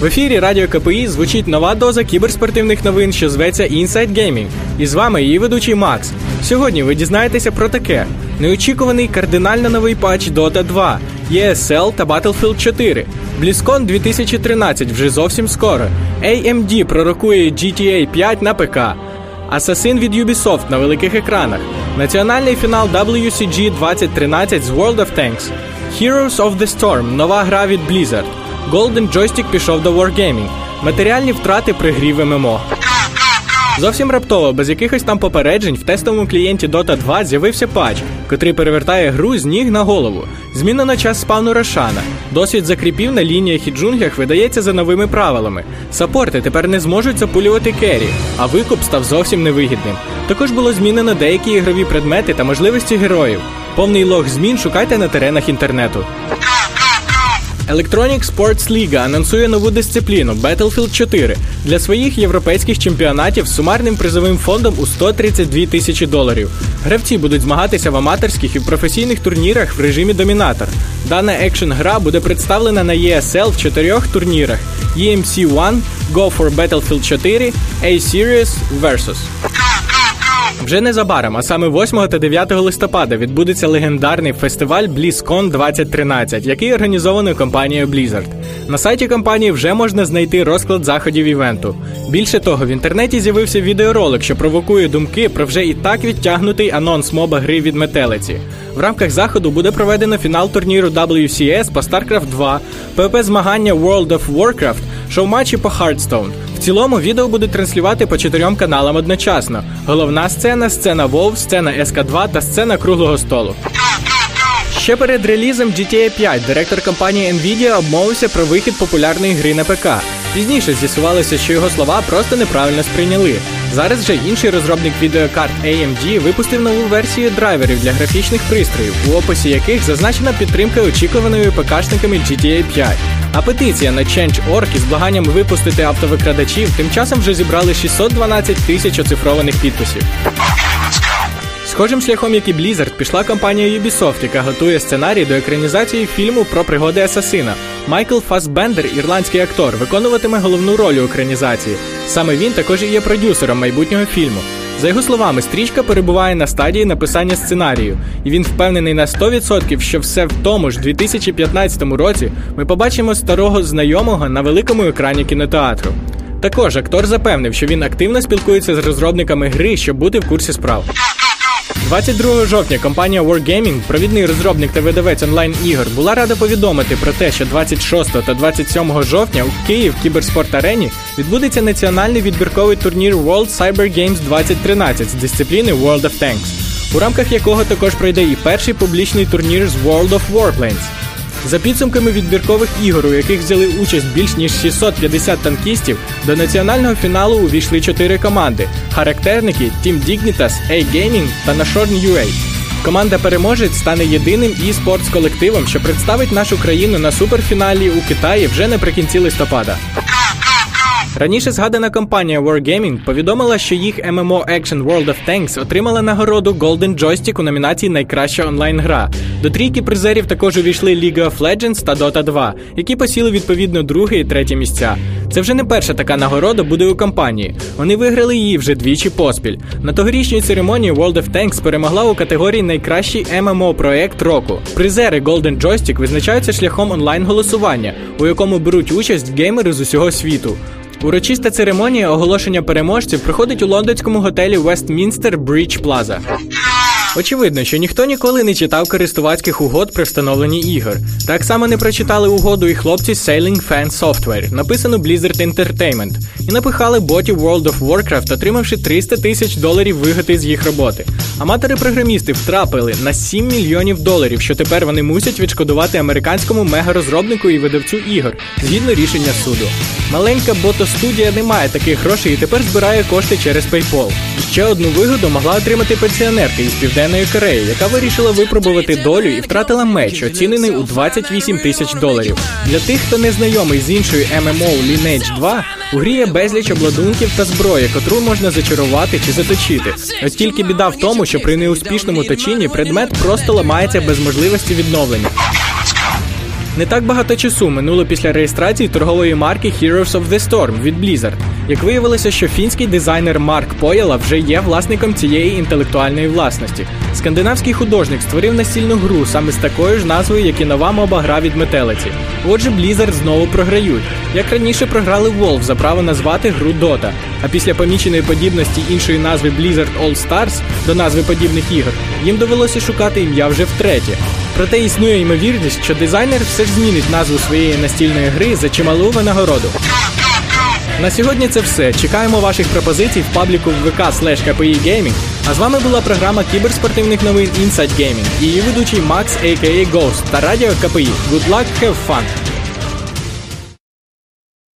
В ефірі Радіо КПІ звучить нова доза кіберспортивних новин, що зветься Inside Gaming. І з вами її ведучий Макс. Сьогодні ви дізнаєтеся про таке: неочікуваний кардинально новий патч Dota 2, ESL та Battlefield 4. BlizzCon 2013 вже зовсім скоро. AMD пророкує GTA 5 на ПК. Асасин від Ubisoft на великих екранах. Національний фінал WCG 2013 з World of Tanks. Heroes of the Storm нова гра від Blizzard. Golden Joystick пішов до Wargaming. Матеріальні втрати при грі в ММО. Зовсім раптово, без якихось там попереджень, в тестовому клієнті Dota 2 з'явився патч, котрий перевертає гру з ніг на голову. Зміна на час спавну Рошана. Досвід закріпів на лініях і джунглях видається за новими правилами. Сапорти тепер не зможуть запулювати кері, а викуп став зовсім невигідним. Також було змінено деякі ігрові предмети та можливості героїв. Повний лог змін шукайте на теренах інтернету. Electronic Sports League анонсує нову дисципліну Battlefield 4 для своїх європейських чемпіонатів з сумарним призовим фондом у 132 тисячі доларів. Гравці будуть змагатися в аматорських і професійних турнірах в режимі домінатор. Дана екшн гра буде представлена на ESL в чотирьох турнірах: EMC 1, Go for Battlefield 4, A-Series Versus. Вже незабаром, а саме 8 та 9 листопада, відбудеться легендарний фестиваль BlizzCon 2013, який організований компанією Blizzard. На сайті компанії вже можна знайти розклад заходів івенту. Більше того, в інтернеті з'явився відеоролик, що провокує думки про вже і так відтягнутий анонс моба гри від метелиці. В рамках заходу буде проведено фінал турніру WCS по StarCraft 2, ПВП змагання World of Warcraft, шоу-матчі по Hearthstone. В цілому відео будуть транслювати по чотирьом каналам одночасно: головна сцена, сцена WoW, сцена СК2 та сцена круглого столу. Ще перед релізом GTA 5 директор компанії Nvidia обмовився про вихід популярної гри на ПК. Пізніше з'ясувалося, що його слова просто неправильно сприйняли. Зараз вже інший розробник відеокарт AMD випустив нову версію драйверів для графічних пристроїв, у описі яких зазначена підтримка очікуваної ПКшниками GTA 5. А петиція на Change.org із благанням випустити автовикрадачів тим часом вже зібрали 612 тисяч оцифрованих підписів. Схожим шляхом, як і Blizzard, пішла компанія Ubisoft, яка готує сценарій до екранізації фільму про пригоди Асасина. Майкл Фасбендер, ірландський актор, виконуватиме головну роль у екранізації. Саме він також і є продюсером майбутнього фільму. За його словами, стрічка перебуває на стадії написання сценарію, і він впевнений на 100%, що все в тому ж 2015 році ми побачимо старого знайомого на великому екрані кінотеатру. Також актор запевнив, що він активно спілкується з розробниками гри, щоб бути в курсі справ. 22 жовтня компанія Wargaming, провідний розробник та видавець онлайн-ігор, була рада повідомити про те, що 26 та 27 жовтня у Київ Кіберспорт Арені відбудеться національний відбірковий турнір World Cyber Games 2013 з дисципліни World of Tanks, у рамках якого також пройде і перший публічний турнір з World of Warplanes. За підсумками відбіркових ігор, у яких взяли участь більш ніж 650 танкістів, до національного фіналу увійшли чотири команди: характерники Team Dignitas, A-Gaming та Nashorn UA. Команда переможець стане єдиним і спортс колективом, що представить нашу країну на суперфіналі у Китаї вже наприкінці листопада. Раніше згадана компанія Wargaming повідомила, що їх MMO Action World of Tanks отримала нагороду Golden Joystick у номінації Найкраща онлайн-гра. До трійки призерів також увійшли League of Legends та Dota 2, які посіли відповідно друге і третє місця. Це вже не перша така нагорода буде у компанії. Вони виграли її вже двічі поспіль. На тогорічній церемонії World of Tanks перемогла у категорії Найкращий MMO проект року. Призери Golden Joystick визначаються шляхом онлайн-голосування, у якому беруть участь геймери з усього світу. Урочиста церемонія оголошення переможців проходить у лондонському готелі Westminster Bridge Plaza. Очевидно, що ніхто ніколи не читав користувацьких угод при встановленні ігор. Так само не прочитали угоду і хлопці Sailing Fan Software, написану Blizzard Entertainment, і напихали ботів World of Warcraft, отримавши 300 тисяч доларів вигоди з їх роботи. Аматори-програмісти втрапили на 7 мільйонів доларів, що тепер вони мусять відшкодувати американському мега-розробнику і видавцю ігор згідно рішення суду. Маленька бото-студія не має таких грошей і тепер збирає кошти через PayPal. Ще одну вигоду могла отримати пенсіонерка із Південної Кореї, яка вирішила випробувати долю і втратила меч, оцінений у 28 тисяч доларів. Для тих, хто не знайомий з іншою MMO Lineage 2, у грі є безліч обладунків та зброї, котру можна зачарувати чи заточити. От тільки біда в тому, що при неуспішному точінні предмет просто ламається без можливості відновлення. Не так багато часу минуло після реєстрації торгової марки Heroes of the Storm від Blizzard. Як виявилося, що фінський дизайнер Марк Пояла вже є власником цієї інтелектуальної власності. Скандинавський художник створив настільну гру саме з такою ж назвою, як і нова моба гра від метелиці. Отже, Blizzard знову програють. Як раніше програли Wolf за право назвати гру Dota. А після поміченої подібності іншої назви Blizzard All Stars до назви подібних ігор їм довелося шукати ім'я вже втретє. Проте існує ймовірність, що дизайнер все ж змінить назву своєї настільної гри за чималу винагороду. На сьогодні це все. Чекаємо ваших пропозицій в пабліку в ВК KPI Gaming. А з вами була програма кіберспортивних новин Inside Gaming її ведучий Макс, a.k.a. Ghost та радіо КПІ. Good luck, have fun!